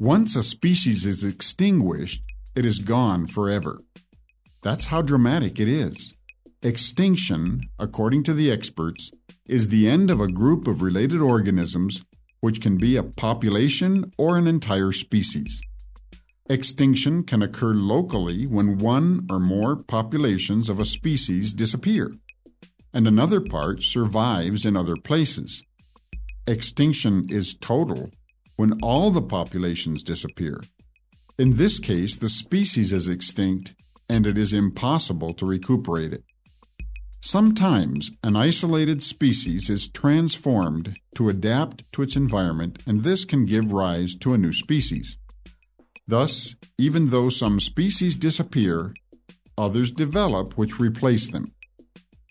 Once a species is extinguished, it is gone forever. That's how dramatic it is. Extinction, according to the experts, is the end of a group of related organisms, which can be a population or an entire species. Extinction can occur locally when one or more populations of a species disappear, and another part survives in other places. Extinction is total when all the populations disappear. In this case, the species is extinct and it is impossible to recuperate it. Sometimes an isolated species is transformed to adapt to its environment, and this can give rise to a new species. Thus, even though some species disappear, others develop which replace them.